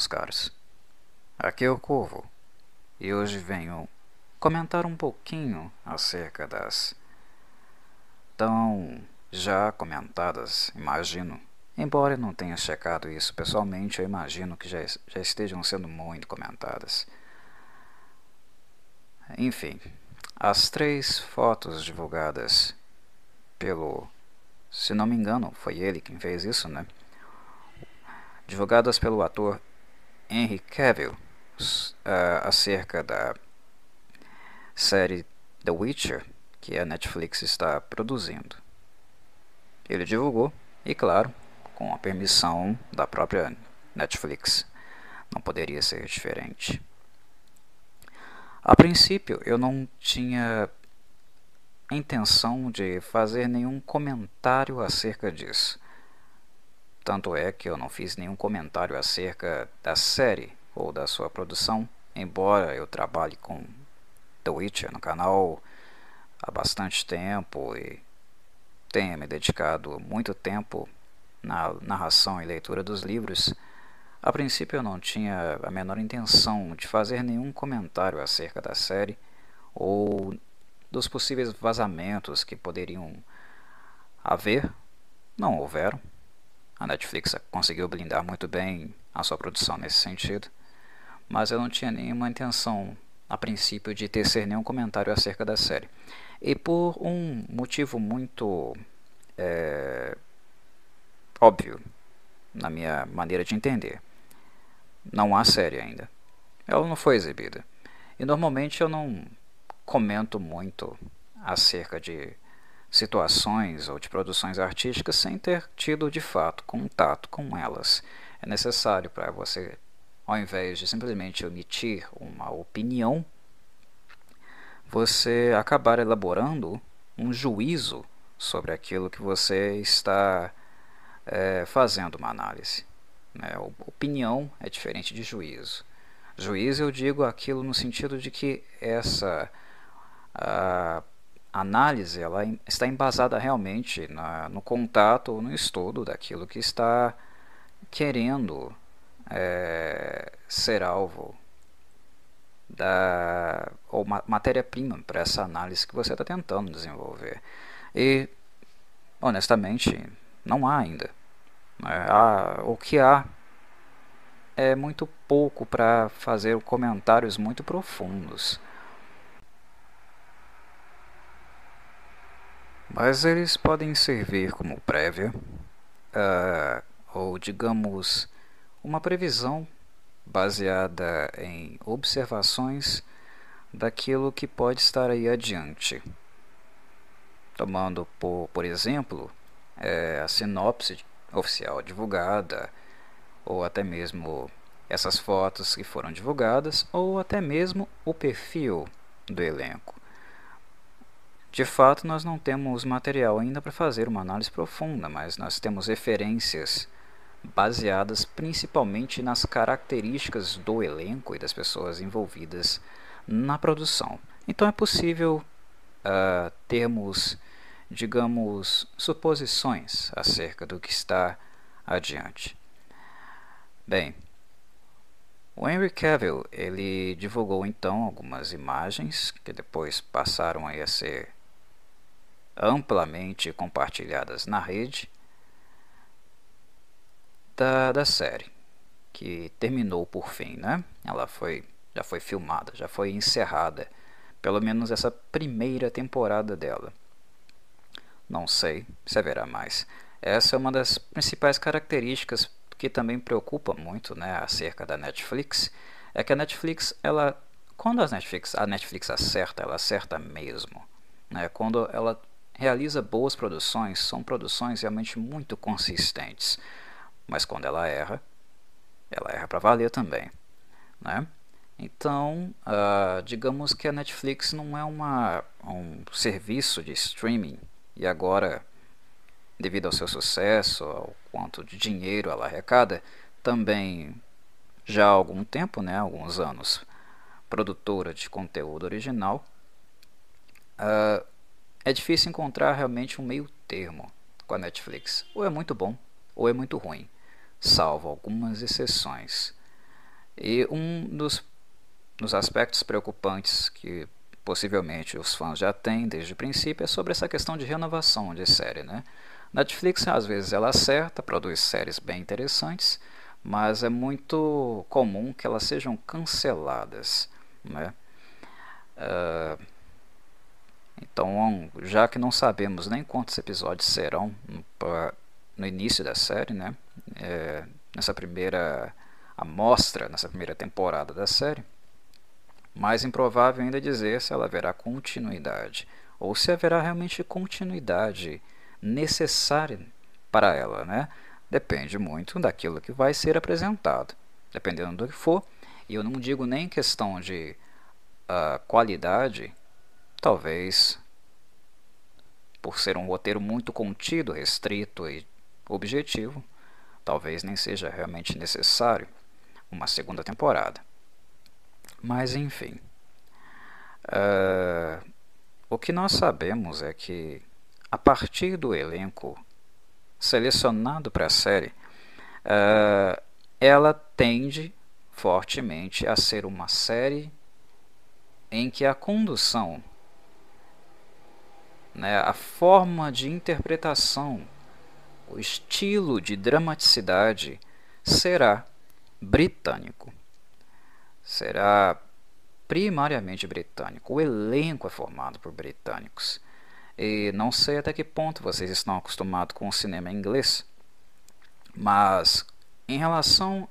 meus caros. Aqui é o Corvo e hoje venho comentar um pouquinho acerca das tão já comentadas, imagino. Embora eu não tenha checado isso pessoalmente, eu imagino que já, já estejam sendo muito comentadas. Enfim, as três fotos divulgadas pelo. Se não me engano, foi ele quem fez isso, né? Divulgadas pelo ator Henry Cavill uh, acerca da série The Witcher que a Netflix está produzindo. Ele divulgou, e claro, com a permissão da própria Netflix. Não poderia ser diferente. A princípio, eu não tinha intenção de fazer nenhum comentário acerca disso. Tanto é que eu não fiz nenhum comentário acerca da série ou da sua produção, embora eu trabalhe com The Witcher no canal há bastante tempo e tenha me dedicado muito tempo na narração e leitura dos livros. A princípio eu não tinha a menor intenção de fazer nenhum comentário acerca da série ou dos possíveis vazamentos que poderiam haver. Não houveram. A Netflix conseguiu blindar muito bem a sua produção nesse sentido, mas eu não tinha nenhuma intenção, a princípio, de tecer nenhum comentário acerca da série. E por um motivo muito é, óbvio, na minha maneira de entender. Não há série ainda. Ela não foi exibida. E normalmente eu não comento muito acerca de situações ou de produções artísticas sem ter tido de fato contato com elas. É necessário para você, ao invés de simplesmente emitir uma opinião, você acabar elaborando um juízo sobre aquilo que você está é, fazendo uma análise. Né? Opinião é diferente de juízo. Juízo eu digo aquilo no sentido de que essa a análise ela está embasada realmente na, no contato ou no estudo daquilo que está querendo é, ser alvo da ou matéria-prima para essa análise que você está tentando desenvolver. E honestamente não há ainda. É, o que há é muito pouco para fazer comentários muito profundos. Mas eles podem servir como prévia, uh, ou digamos, uma previsão baseada em observações daquilo que pode estar aí adiante. Tomando por, por exemplo é, a sinopse oficial divulgada, ou até mesmo essas fotos que foram divulgadas, ou até mesmo o perfil do elenco. De fato, nós não temos material ainda para fazer uma análise profunda, mas nós temos referências baseadas principalmente nas características do elenco e das pessoas envolvidas na produção. Então é possível uh, termos digamos, suposições acerca do que está adiante. Bem, o Henry Cavill ele divulgou então algumas imagens que depois passaram a ser amplamente compartilhadas na rede da, da série que terminou por fim, né? Ela foi já foi filmada, já foi encerrada, pelo menos essa primeira temporada dela. Não sei se haverá mais. Essa é uma das principais características que também preocupa muito, né, acerca da Netflix, é que a Netflix, ela, quando a Netflix, a Netflix acerta, ela acerta mesmo, né? Quando ela realiza boas produções, são produções realmente muito consistentes. Mas quando ela erra, ela erra para valer também, né? Então, uh, digamos que a Netflix não é uma, um serviço de streaming e agora, devido ao seu sucesso, ao quanto de dinheiro ela arrecada, também já há algum tempo, né, alguns anos, produtora de conteúdo original, uh, é difícil encontrar realmente um meio termo com a Netflix. Ou é muito bom, ou é muito ruim, salvo algumas exceções. E um dos, dos aspectos preocupantes que possivelmente os fãs já têm desde o princípio é sobre essa questão de renovação de série. Né? Netflix às vezes ela acerta, produz séries bem interessantes, mas é muito comum que elas sejam canceladas. Né? Uh, então, já que não sabemos nem quantos episódios serão no início da série, né? É, nessa primeira amostra, nessa primeira temporada da série, mais improvável ainda dizer se ela haverá continuidade ou se haverá realmente continuidade necessária para ela, né? Depende muito daquilo que vai ser apresentado, dependendo do que for. E eu não digo nem questão de uh, qualidade, talvez por ser um roteiro muito contido, restrito e objetivo, talvez nem seja realmente necessário uma segunda temporada. Mas enfim. Uh, o que nós sabemos é que, a partir do elenco selecionado para a série, uh, ela tende fortemente a ser uma série em que a condução, né, a forma de interpretação, o estilo de dramaticidade será britânico será primariamente britânico. O elenco é formado por britânicos. E não sei até que ponto vocês estão acostumados com o cinema inglês, mas em relação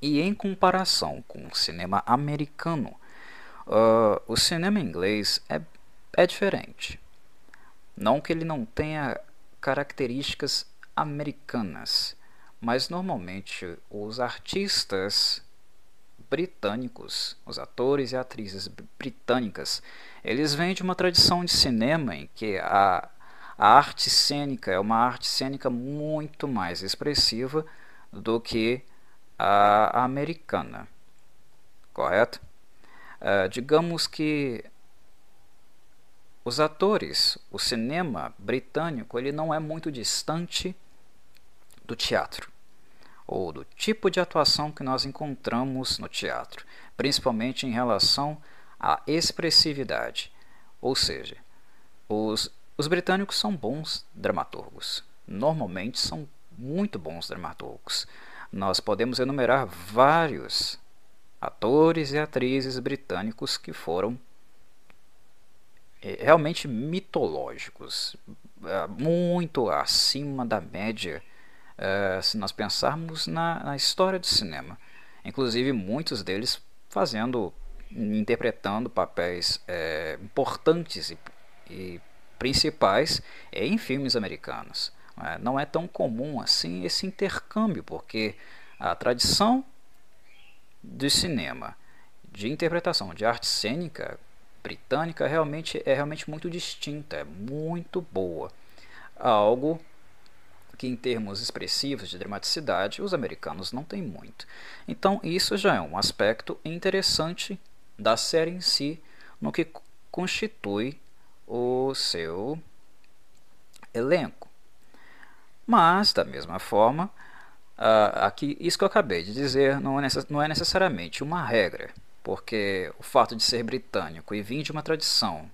e em comparação com o cinema americano, uh, o cinema inglês é, é diferente. Não que ele não tenha características americanas, mas normalmente os artistas britânicos, os atores e atrizes britânicas, eles vêm de uma tradição de cinema em que a, a arte cênica é uma arte cênica muito mais expressiva do que a, americana, correto? Uh, digamos que os atores, o cinema britânico, ele não é muito distante do teatro ou do tipo de atuação que nós encontramos no teatro, principalmente em relação à expressividade. Ou seja, os, os britânicos são bons dramaturgos, normalmente são muito bons dramaturgos. Nós podemos enumerar vários atores e atrizes britânicos que foram realmente mitológicos, é, muito acima da média uh, se nós pensarmos na, na, história do cinema. Inclusive muitos deles fazendo, interpretando papéis uh, importantes e, e, principais em filmes americanos. Uh, não é tão comum assim esse intercâmbio, porque a tradição do cinema, de interpretação de arte cênica britânica realmente é realmente muito distinta, é muito boa. Algo que em termos expressivos de dramaticidade os americanos não têm muito. Então isso já é um aspecto interessante da série em si, no que constitui o seu elenco. Mas, da mesma forma, uh, aqui, isso que eu acabei de dizer não é, não é necessariamente uma regra, porque o fato de ser britânico e vir de uma tradição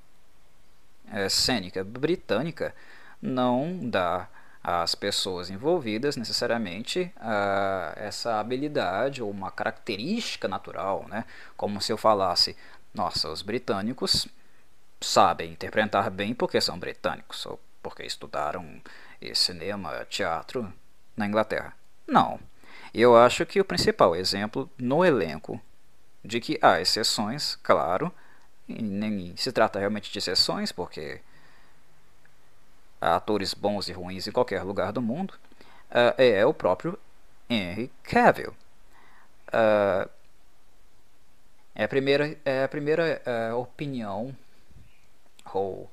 é, cênica britânica não dá as pessoas envolvidas necessariamente uh, essa habilidade ou uma característica natural, né? como se eu falasse, nossa, os britânicos sabem interpretar bem porque são britânicos ou porque estudaram cinema, teatro na Inglaterra. Não. Eu acho que o principal exemplo no elenco de que há exceções, claro, e nem se trata realmente de exceções, porque atores bons e ruins em qualquer lugar do mundo, uh, é o próprio Henry Cavill. Uh, é a primeira, é a primeira uh, opinião ou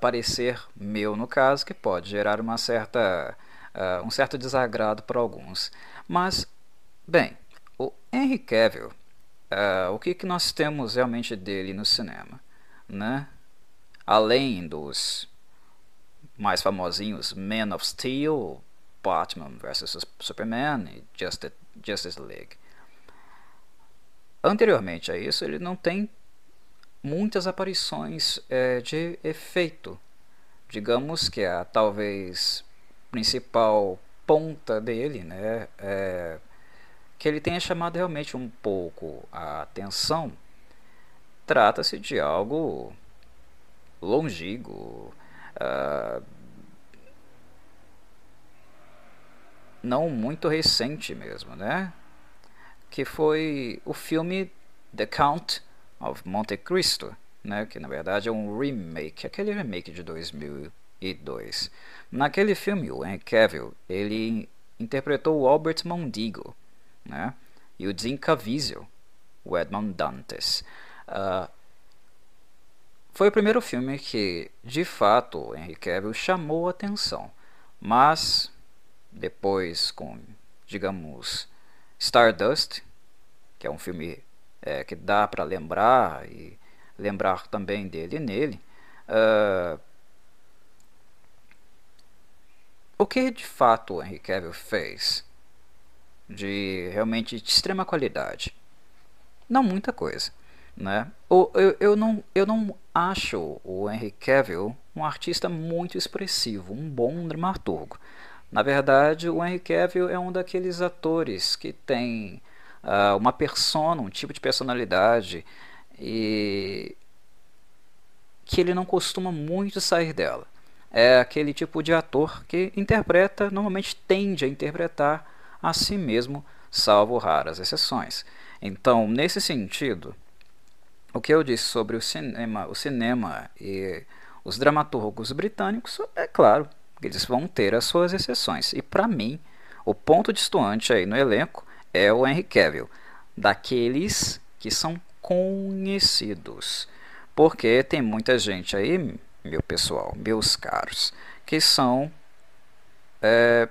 parecer meu no caso que pode gerar uma certa, um certo desagrado para alguns. Mas, bem, o Henry Cavill, o que, que nós temos realmente dele no cinema? Né? Além dos mais famosinhos Man of Steel, Batman vs Superman e Justice, League. anteriormente a isso, ele não tem muitas aparições é, de efeito. Digamos que a talvez principal ponta dele, né, é, que ele tenha chamado realmente um pouco a atenção, trata-se de algo longínquo, uh, não muito recente mesmo, né? Que foi o filme The Count of Monte Cristo, né? Que na verdade é um remake, aquele remake de 2002. Naquele filme, o Henry Cavill, ele interpretou o Albert Mondigo, né? E o Caviezel, o Edmond Dantes. Uh, foi o primeiro filme que, de fato, Henry Cavill chamou atenção, mas depois com, digamos, Stardust, que é um filme é, que dá para lembrar e lembrar também dele nele, uh, o que de fato Henry Cavill fez de realmente de extrema qualidade? Não muita coisa. Né? Eu, eu, eu, não, eu não acho o Henry Cavill um artista muito expressivo, um bom dramaturgo. Na verdade, o Henry Cavill é um daqueles atores que tem uh, uma persona, um tipo de personalidade e que ele não costuma muito sair dela. É aquele tipo de ator que interpreta, normalmente tende a interpretar a si mesmo, salvo raras exceções. Então, nesse sentido, o que eu disse sobre o cinema, o cinema e os dramaturgos britânicos, é claro, eles vão ter as suas exceções. E para mim, o ponto distante aí no elenco é o Henry Cavill, daqueles que são conhecidos. Porque tem muita gente aí, meu pessoal, meus caros, que são é,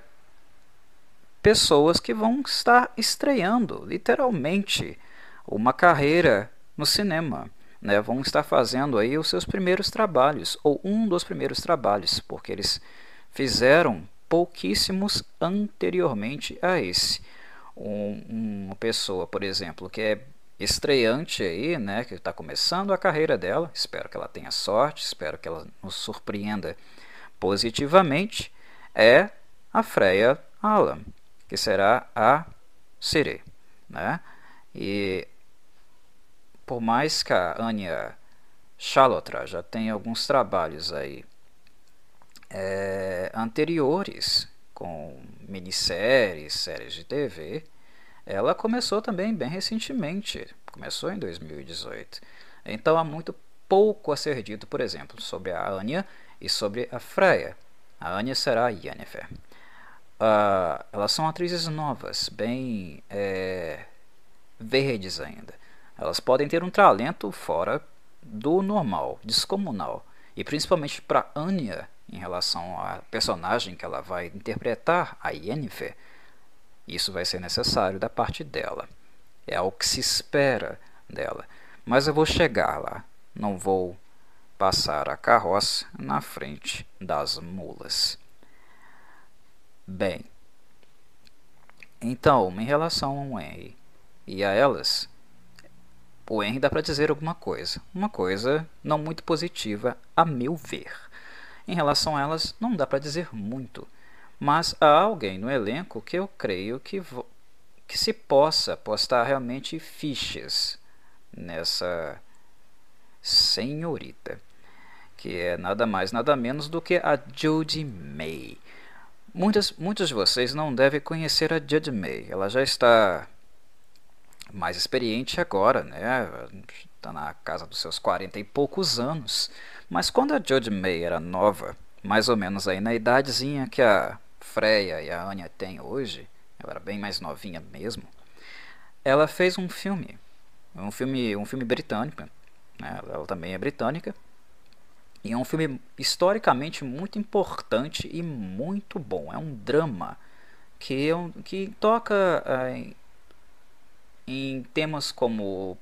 pessoas que vão estar estreando, literalmente, uma carreira no cinema. Né, vão estar fazendo aí os seus primeiros trabalhos, ou um dos primeiros trabalhos, porque eles fizeram pouquíssimos anteriormente a esse. Um, uma pessoa, por exemplo, que é estreante aí, né, que está começando a carreira dela, espero que ela tenha sorte, espero que ela nos surpreenda positivamente, é a Freya Alan, que será a Siri, né? E por mais que a Anya Chalotra já tenha alguns trabalhos aí é, anteriores, com minisséries, séries de TV, ela começou também bem recentemente, começou em 2018. Então há muito pouco a ser dito, por exemplo, sobre a Anya e sobre a Freya. A Anya será a Yennefer. Uh, elas são atrizes novas, bem é, verdes ainda. Elas podem ter um talento fora do normal, descomunal. E principalmente para Anya, em relação à personagem que ela vai interpretar, a Yennefer, isso vai ser necessário da parte dela. É o que se espera dela. Mas eu vou chegar lá. Não vou passar a carroça na frente das mulas. Bem, então, em relação ao Henry e a elas, o Henry dá para dizer alguma coisa. Uma coisa não muito positiva, a meu ver. Em relação a elas, não dá para dizer muito, mas há alguém no elenco que eu creio que, que se possa postar realmente fichas nessa senhorita, que é nada mais nada menos do que a Judy May. Muitas, muitos de vocês não devem conhecer a Judy May. Ela já está mais experiente agora, né? Está na casa dos seus 40 e poucos anos. Mas quando a Jodie May era nova, mais ou menos aí na idadezinha que a Freya e a Anya têm hoje, ela era bem mais novinha mesmo, ela fez um filme, um filme, um filme britânico, né? ela também é britânica, e é um filme historicamente muito importante e muito bom. É um drama que, é que toca é, em temas como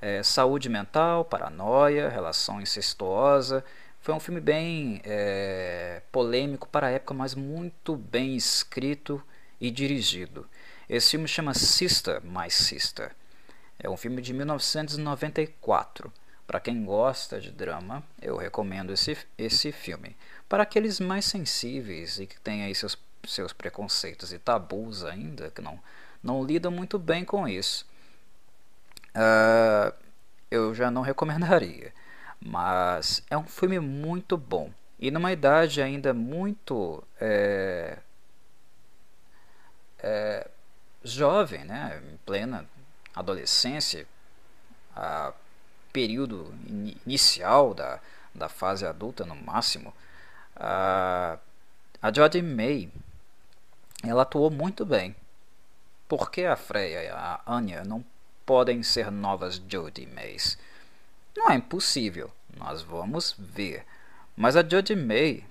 é, saúde mental, paranoia, relação incestuosa. Foi um filme bem é, polêmico para a época, mas muito bem escrito e dirigido. Esse filme chama Sister, My Sister. É um filme de 1994. Para quem gosta de drama, eu recomendo esse, esse filme. Para aqueles mais sensíveis e que têm aí seus, seus preconceitos e tabus ainda, que não, não lidam muito bem com isso, uh, eu já não recomendaria. Mas é um filme muito bom. E numa idade ainda muito é, é, jovem, né, em plena adolescência, a período inicial da, da fase adulta no máximo, a, a Jodie May ela atuou muito bem. Por que a Freya e a Anya não podem ser novas Jodie Mays? Não é impossível, nós vamos ver. Mas a Jodie May,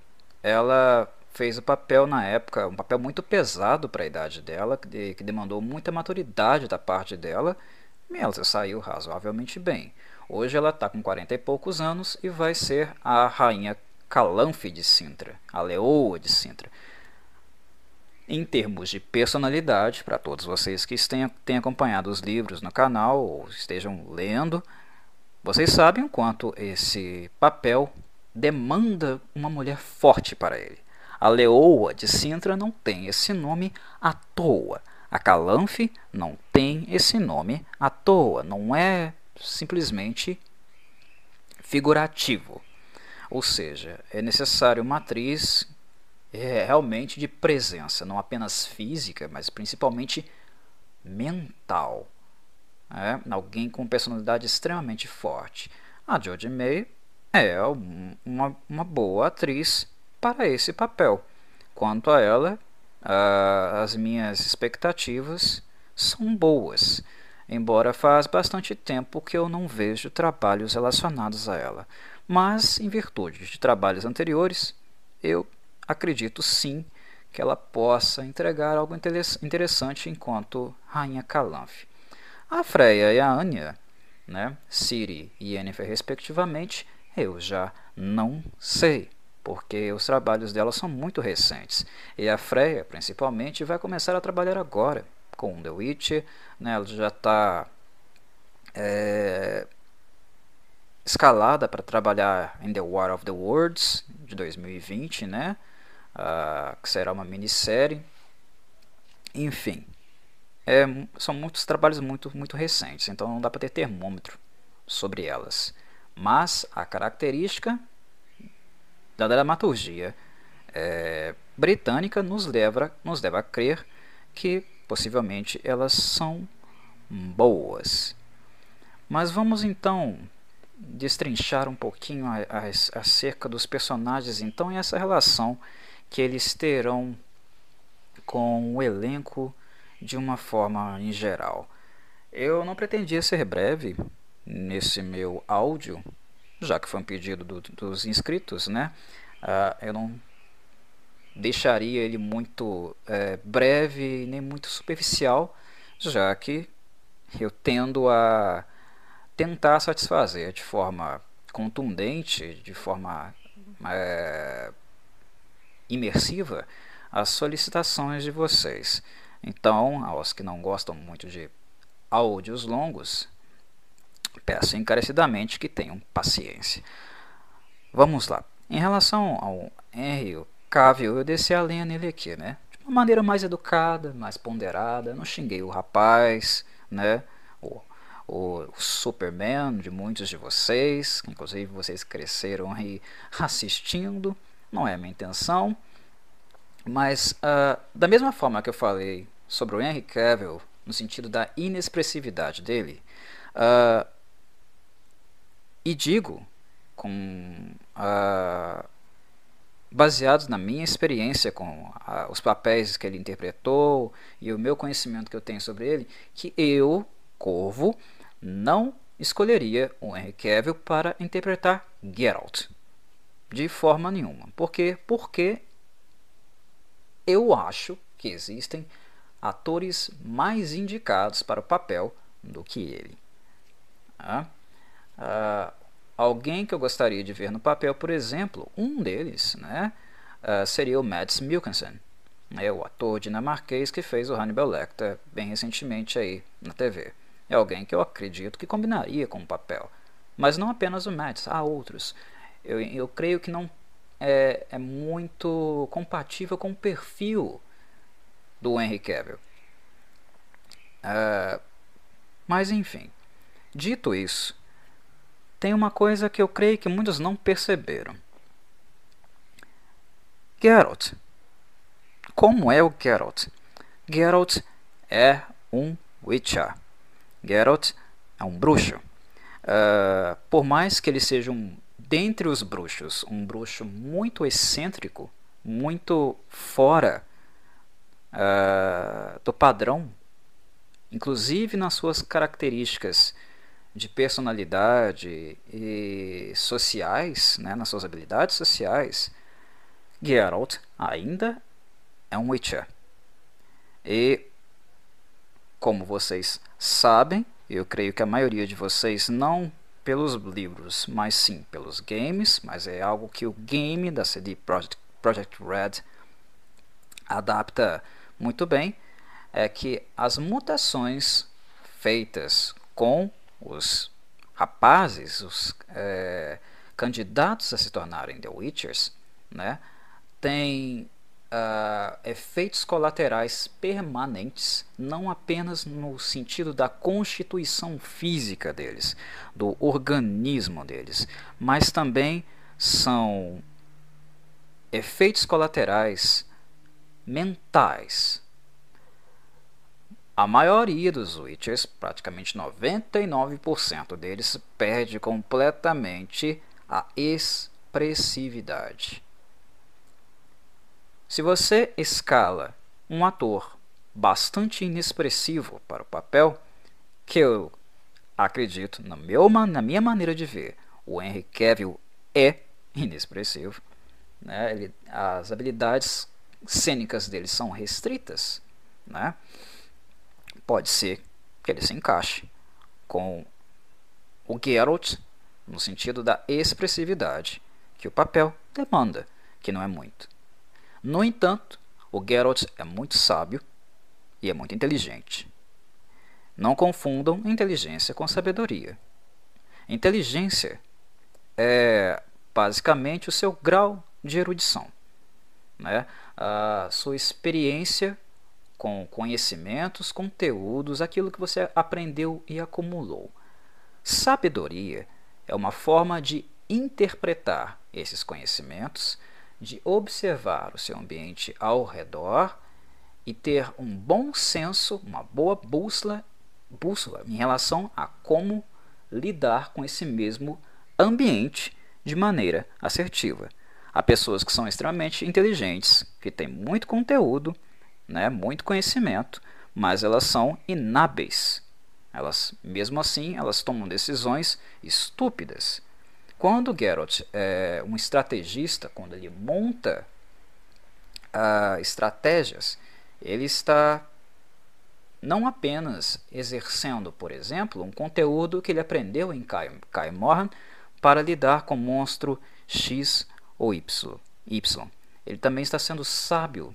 ela fez o papel na época, um papel muito pesado para a idade dela, que, que demandou muita maturidade da parte dela, e ela saiu razoavelmente bem. Hoje ela está com 40 e poucos anos e vai ser a rainha Calanfe de Sintra, a leoa de Sintra. Em termos de personalidade, para todos vocês que tenham acompanhado os livros no canal ou estejam lendo, vocês sabem o quanto esse papel demanda uma mulher forte para ele. A leoa de Sintra não tem esse nome à toa. A Calanfe não tem esse nome à toa. Não é simplesmente figurativo. Ou seja, é necessário uma atriz é, realmente de presença, não apenas física, mas principalmente mental. É, alguém com personalidade extremamente forte. A Jodie May é uma, uma boa atriz para esse papel. Quanto a ela, uh, as minhas expectativas são boas, embora faz bastante tempo que eu não vejo trabalhos relacionados a ela. Mas, em virtude de trabalhos anteriores, eu acredito sim que ela possa entregar algo interessante enquanto Rainha Calanfe. A Freya e a Anya, né, Siri e Yennefer respectivamente, eu já não sei, porque os trabalhos dela são muito recentes. E a Freya, principalmente, vai começar a trabalhar agora com The Witcher. Né? Ela já está é, escalada para trabalhar em The War of the Worlds de 2020, né? Uh, que será uma minissérie. Enfim, é, são muitos trabalhos muito, muito recentes, então não dá para ter termômetro sobre elas mas a característica da dramaturgia é, britânica nos leva, nos leva a crer que possivelmente elas são boas. Mas vamos então destrinchar um pouquinho a, acerca dos personagens então e essa relação que eles terão com o elenco de uma forma em geral. Eu não pretendia ser breve, nesse meu áudio, já que foi um pedido do, dos inscritos, né? Uh, eu não deixaria ele muito é, breve nem muito superficial, já que eu tendo a tentar satisfazer de forma contundente, de forma é, imersiva, as solicitações de vocês. Então, aos que não gostam muito de áudios longos, Peço encarecidamente que tenham paciência. Vamos lá. Em relação ao Henry Cavill, eu desci a lenha nele aqui, né? De uma maneira mais educada, mais ponderada. Não xinguei o rapaz, né? O, o, o Superman de muitos de vocês, inclusive vocês cresceram aí assistindo. Não é a minha intenção. Mas, uh, da mesma forma que eu falei sobre o Henry Cavill, no sentido da inexpressividade dele, uh, e digo, com uh, baseados na minha experiência com uh, os papéis que ele interpretou e o meu conhecimento que eu tenho sobre ele, que eu, Corvo, não escolheria o Henry Cavill para interpretar Geralt. De forma nenhuma. Por quê? Porque eu acho que existem atores mais indicados para o papel do que ele. Ah? Uh, alguém que eu gostaria de ver no papel, por exemplo, um deles né, uh, seria o Mads Mikkelsen, né, o ator dinamarquês que fez o Hannibal Lecter bem recentemente aí na TV. é alguém que eu acredito que combinaria com o papel. Mas não apenas o Mads, há outros. Eu, eu creio que não é, é muito compatível com o perfil do Henry Cavill. Uh, mas enfim, dito isso, tem uma coisa que eu creio que muitos não perceberam. Geralt. Como é o Geralt? Geralt é um Witcher. Geralt é um bruxo. Uh, por mais que ele seja um dentre os bruxos, um bruxo muito excêntrico, muito fora uh, do padrão, inclusive nas suas características de personalidade e sociais, né, nas suas habilidades sociais, Geralt ainda é um Witcher. E, como vocês sabem, eu creio que a maioria de vocês não pelos livros, mas sim pelos games, mas é algo que o game da CD Projekt, Project Red adapta muito bem, é que as mutações feitas com os rapazes, os é, candidatos a se tornarem The Witchers, né, têm uh, efeitos colaterais permanentes, não apenas no sentido da constituição física deles, do organismo deles, mas também são efeitos colaterais mentais. A maioria dos Witchers, praticamente 99% deles, perde completamente a expressividade. Se você escala um ator bastante inexpressivo para o papel, que eu acredito, no meu, na minha maneira de ver, o Henry Cavill é inexpressivo. Né? Ele, as habilidades cênicas dele são restritas. Né? Pode ser que ele se encaixe com o Geralt no sentido da expressividade que o papel demanda, que não é muito. No entanto, o Geralt é muito sábio e é muito inteligente. Não confundam inteligência com sabedoria. Inteligência é basicamente o seu grau de erudição, né? a sua experiência com conhecimentos, conteúdos, aquilo que você aprendeu e acumulou. Sabedoria é uma forma de interpretar esses conhecimentos de observar o seu ambiente ao redor e ter um bom senso, uma boa bússola, bússola em relação a como lidar com esse mesmo ambiente de maneira assertiva. Há pessoas que são extremamente inteligentes, que têm muito conteúdo, né, muito conhecimento, mas elas são inábeis. Elas, mesmo assim, elas tomam decisões estúpidas quando Geralt é um estrategista, quando ele monta uh, estratégias, ele está não apenas exercendo, por exemplo, um conteúdo que ele aprendeu em Kai Morhan para lidar com monstro X ou y. Ele também está sendo sábio,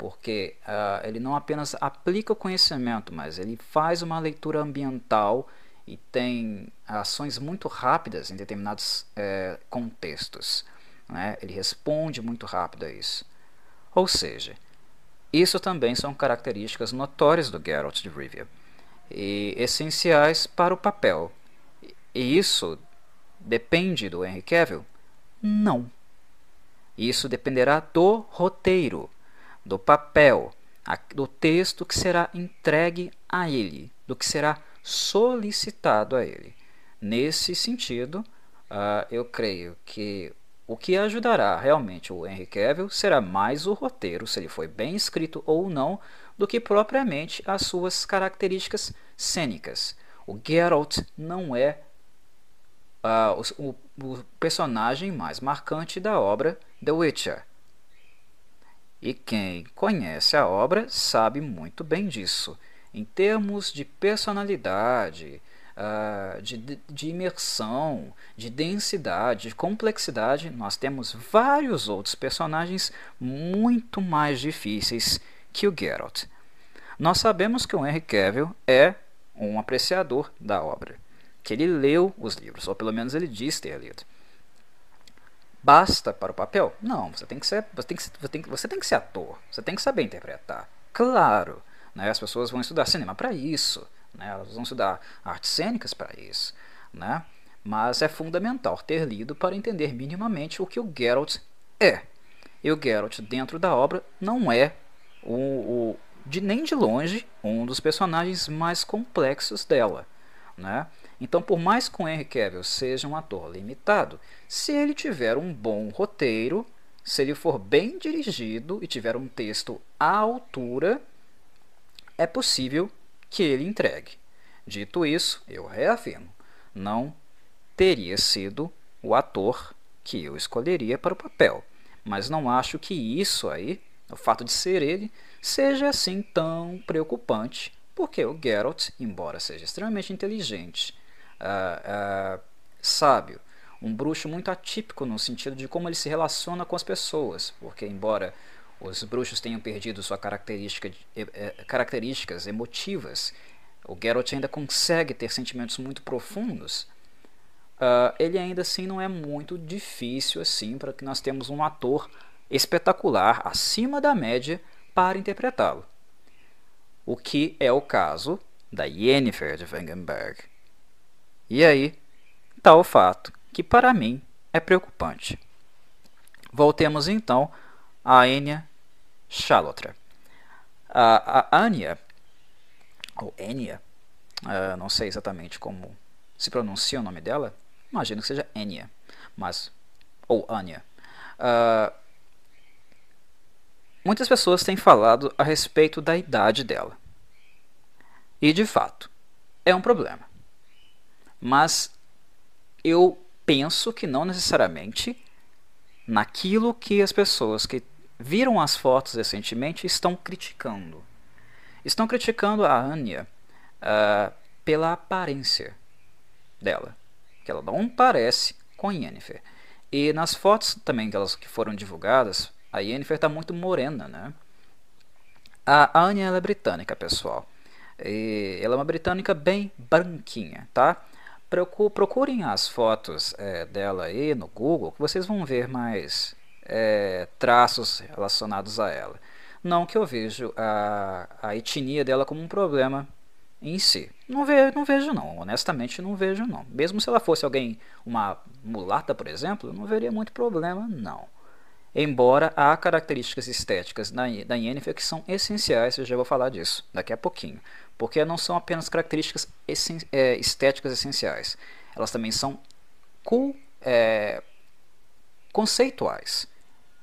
porque uh, ele não apenas aplica o conhecimento, mas ele faz uma leitura ambiental e tem ações muito rápidas em determinados é, contextos. Né? Ele responde muito rápido a isso. Ou seja, isso também são características notórias do Geralt de Rivia e essenciais para o papel. E isso depende do Henry Cavill? Não. Isso dependerá do roteiro, do papel, do texto que será entregue a ele, do que será solicitado a ele. Nesse sentido, uh, eu creio que o que ajudará realmente o Henry Cavill será mais o roteiro, se ele foi bem escrito ou não, do que propriamente as suas características cênicas. O Geralt não é uh, o, o, personagem mais marcante da obra The Witcher. E quem conhece a obra sabe muito bem disso em termos de personalidade, uh, de, de imersão, de densidade, de complexidade, nós temos vários outros personagens muito mais difíceis que o Geralt. Nós sabemos que o Henry Cavill é um apreciador da obra, que ele leu os livros, ou pelo menos ele diz ter lido. Basta para o papel? Não, você tem que ser, você tem que, você tem, você tem que ser ator, você tem que saber interpretar. Claro, né, as pessoas vão estudar cinema para isso, né, elas vão estudar artes cênicas para isso, né, mas é fundamental ter lido para entender minimamente o que o Geralt é. E o Geralt, dentro da obra, não é o, o de nem de longe um dos personagens mais complexos dela. Né? Então, por mais que o Henry Cavill seja um ator limitado, se ele tiver um bom roteiro, se ele for bem dirigido e tiver um texto à altura, é possível que ele entregue. Dito isso, eu reafirmo, não teria sido o ator que eu escolheria para o papel. Mas não acho que isso aí, o fato de ser ele, seja assim tão preocupante, porque o Geralt, embora seja extremamente inteligente, uh, sábio, um bruxo muito atípico no sentido de como ele se relaciona com as pessoas, porque embora os bruxos tenham perdido suas característica eh, características emotivas, o Geralt ainda consegue ter sentimentos muito profundos. Uh, ele ainda assim não é muito difícil assim para que nós temos um ator espetacular acima da média para interpretá-lo. O que é o caso da Yennefer de Wengenberg. E aí está o fato que para mim é preocupante. Voltemos então a Enya Chalotra. A, a Anya, ou Enya, uh, não sei exatamente como se pronuncia o nome dela, imagino que seja Enya, mas ou Anya. Uh, Muitas pessoas têm falado a respeito da idade dela. E de fato, é um problema. Mas eu penso que não necessariamente naquilo que as pessoas que viram as fotos recentemente estão criticando. Estão criticando a Anya uh, pela aparência dela, que ela não parece com Yennefer. E nas fotos também que elas que foram divulgadas a Yennefer está muito morena, né? A Anya é britânica, pessoal. E ela é uma britânica bem branquinha, tá? Procurem as fotos é, dela aí no Google, que vocês vão ver mais é, traços relacionados a ela. Não que eu vejo a, a etnia dela como um problema em si. Não, ve, não vejo não, honestamente não vejo não. Mesmo se ela fosse alguém, uma mulata, por exemplo, não veria muito problema não. Embora há características estéticas da, Yennefer que são essenciais, eu já vou falar disso daqui a pouquinho. Porque não são apenas características é, estéticas essenciais, elas também são é, conceituais.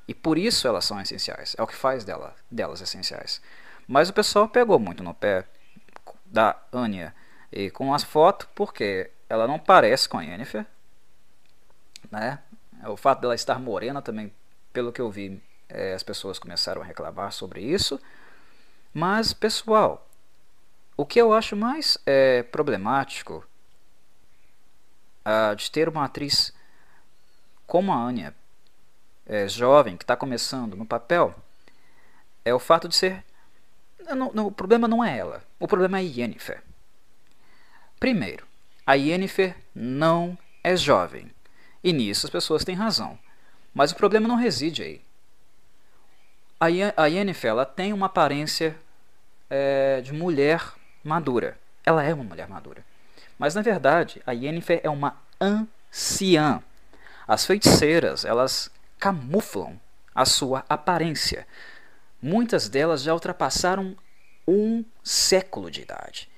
E por isso elas são essenciais, é o que faz dela, delas essenciais. Mas o pessoal pegou muito no pé da Anya e com as fotos, porque ela não parece com a Yennefer. Né? O fato dela estar morena também pelo que eu vi, é, as pessoas começaram a reclamar sobre isso. Mas, pessoal, o que eu acho mais é, problemático uh, de ter uma atriz como a Anya, é, jovem, que está começando no papel, é o fato de ser. Não, não, o problema não é ela, o problema é a Yennefer. Primeiro, a Yennefer não é jovem. E nisso as pessoas têm razão. Mas o problema não reside aí. A Yennefer ela tem uma aparência é, de mulher madura. Ela é uma mulher madura. Mas na verdade, a Yennefer é uma anciã. As feiticeiras, elas camuflam a sua aparência. Muitas delas já ultrapassaram um século de idade.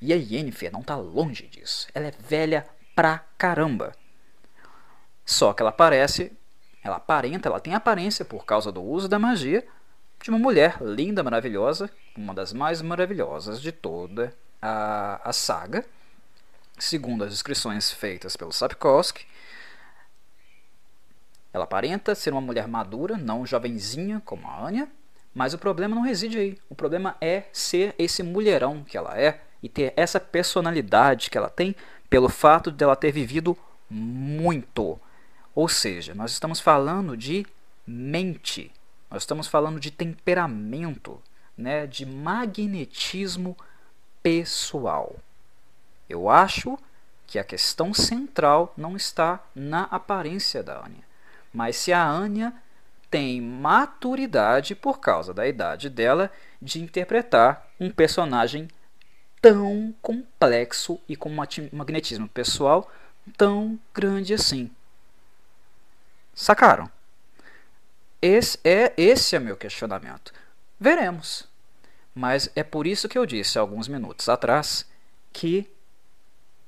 E a Yennefer não está longe disso. Ela é velha pra caramba. Só que ela parece ela aparenta, ela tem aparência por causa do uso da magia de uma mulher linda, maravilhosa, uma das mais maravilhosas de toda a, a saga, segundo as descrições feitas pelo Sapkowski. Ela aparenta ser uma mulher madura, não jovenzinha como a Anya, mas o problema não reside aí. O problema é ser esse mulherão que ela é e ter essa personalidade que ela tem pelo fato de ela ter vivido muito ou seja, nós estamos falando de mente, nós estamos falando de temperamento, né, de magnetismo pessoal. Eu acho que a questão central não está na aparência da Anya, mas se a Anya tem maturidade por causa da idade dela de interpretar um personagem tão complexo e com um magnetismo pessoal tão grande assim. Sacaram? Esse é esse é meu questionamento. Veremos. Mas é por isso que eu disse alguns minutos atrás que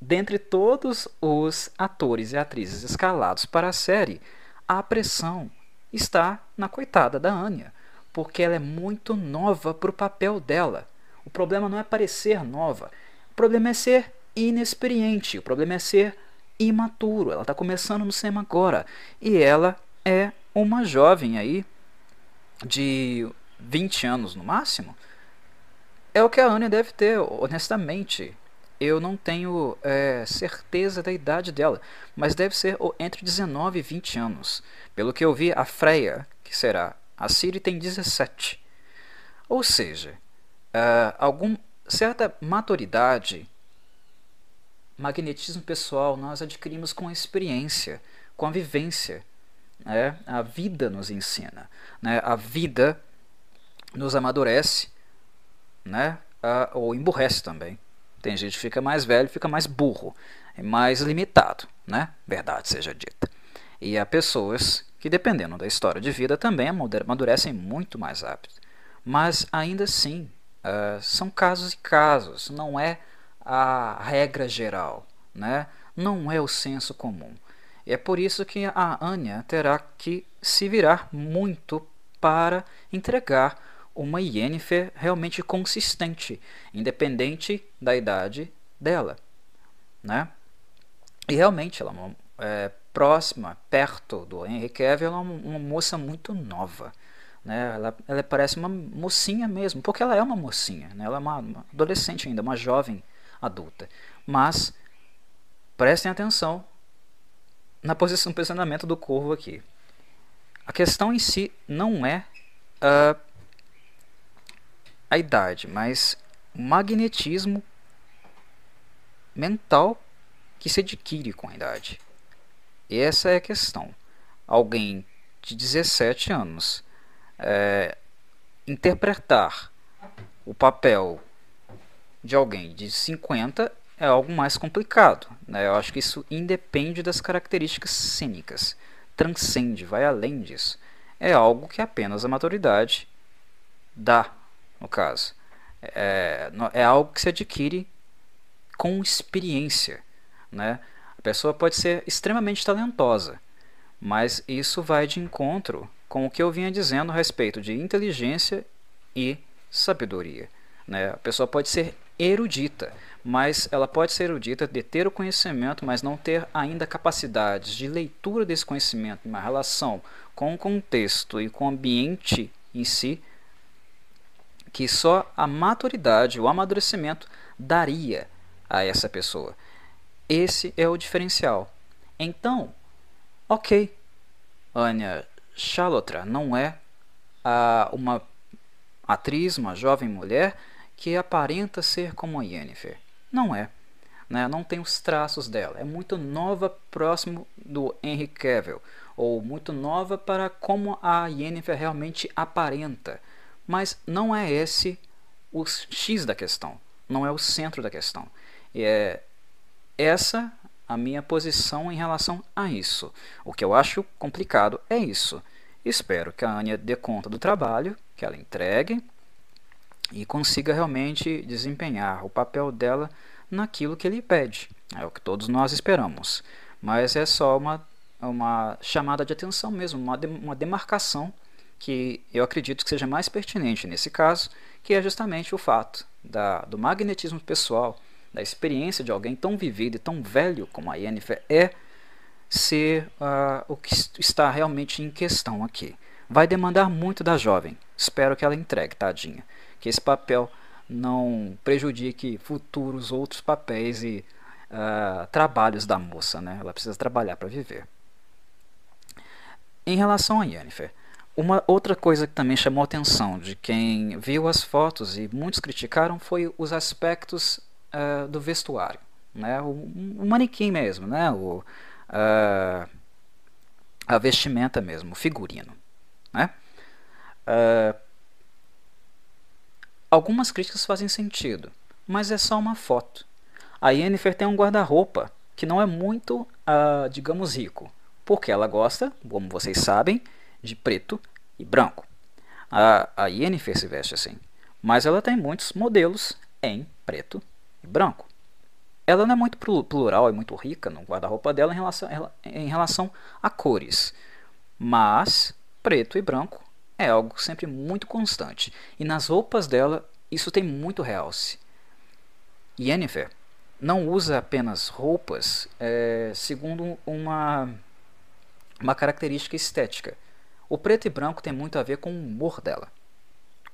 dentre todos os atores e atrizes escalados para a série, a pressão está na coitada da Anya, porque ela é muito nova para o papel dela. O problema não é parecer nova, o problema é ser inexperiente, o problema é ser imaturo. Ela está começando no cinema agora e ela é uma jovem aí de 20 anos no máximo. É o que a Anya deve ter, honestamente. Eu não tenho é, certeza da idade dela, mas deve ser entre 19 e 20 anos. Pelo que eu vi, a Freya, que será a Siri, tem 17. Ou seja, uh, algum, certa maturidade, magnetismo pessoal, nós adquirimos com a experiência, com a vivência. Né? A vida nos ensina. Né? A vida nos amadurece né? Uh, ou emburrece também. Tem gente que fica mais velho, fica mais burro, mais limitado, né? Verdade seja dita. E há pessoas que, dependendo da história de vida, também amadurecem muito mais rápido. Mas ainda assim, uh, são casos e casos, não é a regra geral, né? não é o senso comum. É por isso que a Anya terá que se virar muito para entregar uma Yennefer realmente consistente, independente da idade dela. Né? E realmente ela é, é próxima, perto do Henry Cavill, ela é uma moça muito nova. Né? Ela, ela parece uma mocinha mesmo, porque ela é uma mocinha, né? ela é uma, uma adolescente ainda, uma jovem adulta. Mas prestem atenção na posição, posicionamento do corvo aqui. A questão em si não é uh, a idade, mas o magnetismo mental que se adquire com a idade. Essa é a questão. Alguém de 17 anos é, interpretar o papel de alguém de 50 é algo mais complicado. Né? Eu acho que isso independe das características cênicas, transcende, vai além disso. É algo que apenas a maturidade dá no caso. É, é algo que se adquire com experiência. Né? A pessoa pode ser extremamente talentosa, mas isso vai de encontro com o que eu vinha dizendo a respeito de inteligência e sabedoria. Né? A pessoa pode ser erudita, mas ela pode ser erudita, de ter o conhecimento, mas não ter ainda capacidades de leitura desse conhecimento, uma relação com o contexto e com o ambiente em si, que só a maturidade, o amadurecimento daria a essa pessoa. Esse é o diferencial. Então, ok, Anya Chalotra não é a, uma atriz, uma jovem mulher que aparenta ser como a Yennefer. Não é. Né? Não tem os traços dela. É muito nova próximo do Henry Cavill. Ou muito nova para como a Yennefer realmente aparenta. Mas não é esse o X da questão, não é o centro da questão. E é essa a minha posição em relação a isso. O que eu acho complicado é isso. Espero que a Anya dê conta do trabalho, que ela entregue e consiga realmente desempenhar o papel dela naquilo que ele pede. É o que todos nós esperamos. Mas é só uma, uma chamada de atenção mesmo, uma, de, uma demarcação que eu acredito que seja mais pertinente nesse caso, que é justamente o fato da, do magnetismo pessoal, da experiência de alguém tão vivido e tão velho como a Yennefer é, ser uh, o que está realmente em questão aqui. Vai demandar muito da jovem. Espero que ela entregue, tadinha. Que esse papel não prejudique futuros outros papéis e uh, trabalhos da moça. Né? Ela precisa trabalhar para viver. Em relação a Yennefer, uma outra coisa que também chamou a atenção de quem viu as fotos e muitos criticaram foi os aspectos uh, do vestuário. né? O, o manequim mesmo, né? O, a, a vestimenta mesmo, o figurino, né? Uh, algumas críticas fazem sentido, mas é só uma foto. A Yennefer tem um guarda-roupa que não é muito, uh, digamos, rico, porque ela gosta, como vocês sabem, de preto e branco. A, a Yennefer se veste assim, mas ela tem muitos modelos em preto e branco. Ela não é muito plural e muito rica no guarda-roupa dela em relação, em relação a cores, mas preto e branco é algo sempre muito constante. E nas roupas dela, isso tem muito realce. Yennefer não usa apenas roupas é, segundo uma, uma característica estética. O preto e branco tem muito a ver com o humor dela,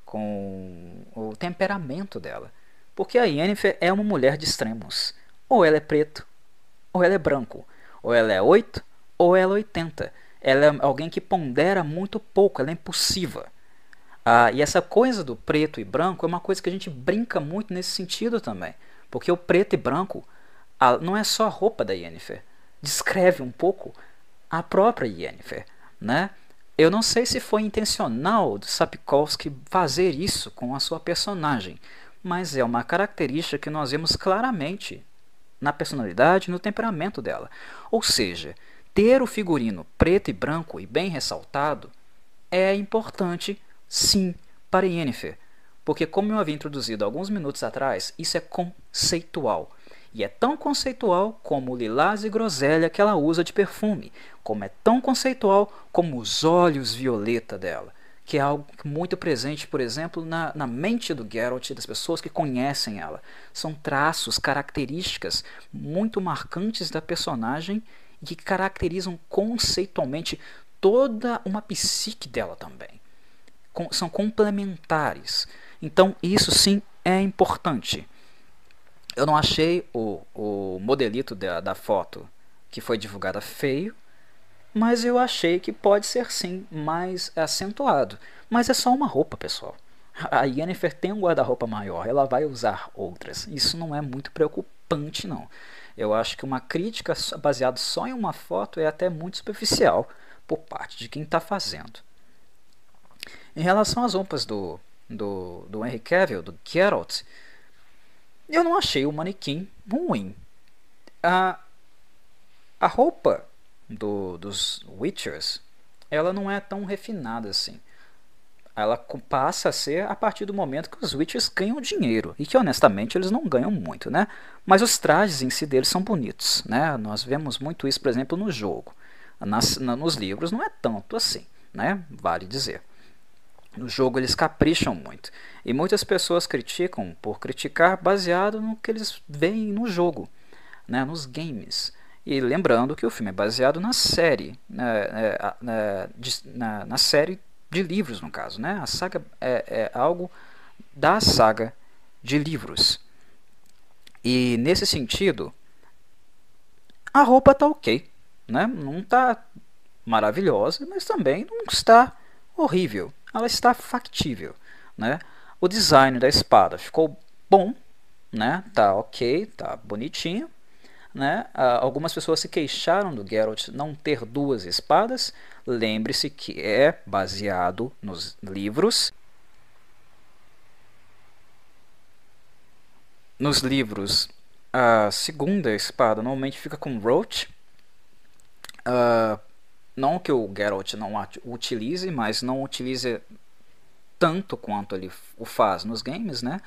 com o temperamento dela. Porque a Yennefer é uma mulher de extremos. Ou ela é preto, ou ela é branco. Ou ela é 8, ou ela é 80 ela é alguém que pondera muito pouco, ela é impulsiva. Ah, e essa coisa do preto e branco é uma coisa que a gente brinca muito nesse sentido também. Porque o preto e branco a, não é só a roupa da Yennefer, descreve um pouco a própria Yennefer. Né? Eu não sei se foi intencional do Sapkowski fazer isso com a sua personagem, mas é uma característica que nós vemos claramente na personalidade e no temperamento dela. Ou seja, ter o figurino preto e branco e bem ressaltado é importante, sim, para Yennefer, porque, como eu havia introduzido alguns minutos atrás, isso é conceitual. E é tão conceitual como o lilás e groselha que ela usa de perfume, como é tão conceitual como os olhos violeta dela, que é algo muito presente, por exemplo, na, na mente do Geralt e das pessoas que conhecem ela. São traços, características muito marcantes da personagem e que caracterizam conceitualmente toda uma psique dela também. Com, são complementares. Então, isso sim é importante. Eu não achei o, o modelito da, da foto que foi divulgada feio, mas eu achei que pode ser sim mais acentuado. Mas é só uma roupa, pessoal. A Yennefer tem um guarda-roupa maior, ela vai usar outras. Isso não é muito preocupante, não. Eu acho que uma crítica baseada só em uma foto é até muito superficial por parte de quem está fazendo. Em relação às roupas do, do, do Henry Cavill, do Geralt, eu não achei o manequim ruim. A, a roupa do, dos Witchers ela não é tão refinada assim ela passa a ser a partir do momento que os Witchers ganham dinheiro. E que honestamente eles não ganham muito, né? Mas os trajes em si deles são bonitos, né? Nós vemos muito isso, por exemplo, no jogo. Nas, na, nos livros não é tanto assim, né? Vale dizer. No jogo eles capricham muito. E muitas pessoas criticam por criticar baseado no que eles veem no jogo, né? nos games. E lembrando que o filme é baseado na série, né? na, na, na série de livros, no caso. Né? A saga é, é algo da saga de livros. E nesse sentido, a roupa está ok. Né? Não está maravilhosa, mas também não está horrível. Ela está factível. Né? O design da espada ficou bom, né? Tá ok, tá bonitinho. Né? Uh, algumas pessoas se queixaram do Geralt não ter duas espadas. Lembre-se que é baseado nos livros. Nos livros, a segunda espada normalmente fica com Roach. Uh, não que o Geralt não utilize, mas não utilize tanto quanto ele o faz nos games, né?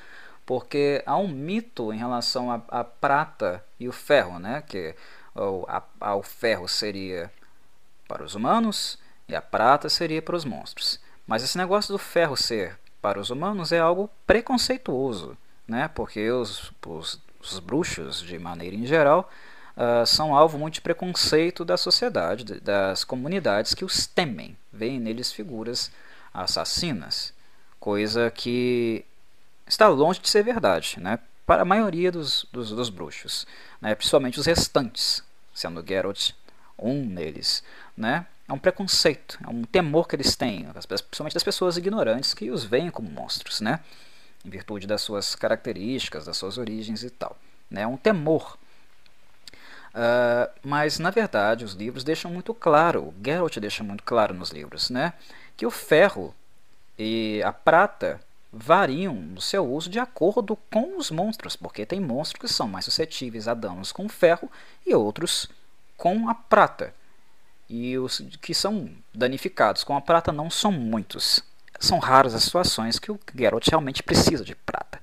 porque há um mito em relação à prata e o ferro, né? que o, a, a, o ferro seria para os humanos e a prata seria para os monstros. Mas esse negócio do ferro ser para os humanos é algo preconceituoso, né? porque os, os, os bruxos, de maneira em geral, uh, são alvo muito de preconceito da sociedade, das comunidades que os temem, veem neles figuras assassinas, coisa que está longe de ser verdade, né? para a maioria dos, dos, dos bruxos, né? principalmente os restantes, sendo Geralt um deles. Né? É um preconceito, é um temor que eles têm, principalmente das pessoas ignorantes que os veem como monstros, né? em virtude das suas características, das suas origens e tal. Né? É um temor Uh, mas na verdade os livros deixam muito claro, Geralt deixa muito claro nos livros, né, que o ferro e a prata variam no seu uso de acordo com os monstros, porque tem monstros que são mais suscetíveis a danos com ferro e outros com a prata. E os que são danificados com a prata não são muitos. São raras as situações que o Geralt realmente precisa de prata.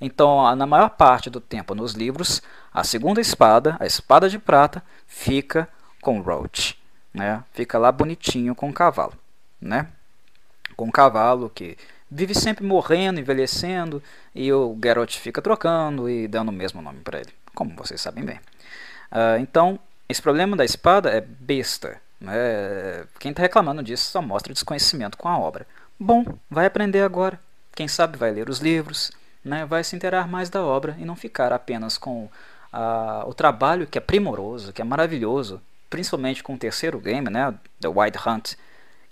Então, na maior parte do tempo nos livros, a segunda espada, a espada de prata, fica com Roach. Né? Fica lá bonitinho com o cavalo. Né? Com o cavalo que vive sempre morrendo, envelhecendo, e o Geralt fica trocando e dando o mesmo nome para ele, como vocês sabem bem. Uh, então, esse problema da espada é besta. Né? Quem está reclamando disso só mostra desconhecimento com a obra. Bom, vai aprender agora. Quem sabe vai ler os livros, né? vai se interar mais da obra e não ficar apenas com uh, o trabalho que é primoroso, que é maravilhoso, principalmente com o terceiro game, né? The Wild Hunt,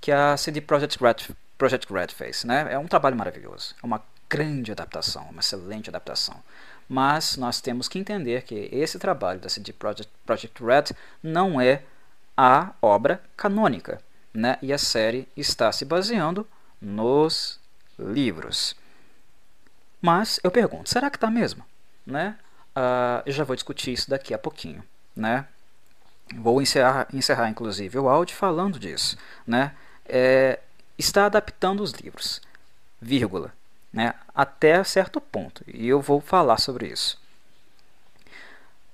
que a CD Projekt Red Project Red fez. Né? É um trabalho maravilhoso, é uma grande adaptação, uma excelente adaptação. Mas nós temos que entender que esse trabalho da CD Projekt, Red não é a obra canônica, né? e a série está se baseando nos livros. Mas eu pergunto, será que está mesmo? Né? Uh, eu já vou discutir isso daqui a pouquinho. Né? Vou encerrar, encerrar inclusive o áudio falando disso. Né? É, está adaptando os livros, vírgula, né, até certo ponto. E eu vou falar sobre isso.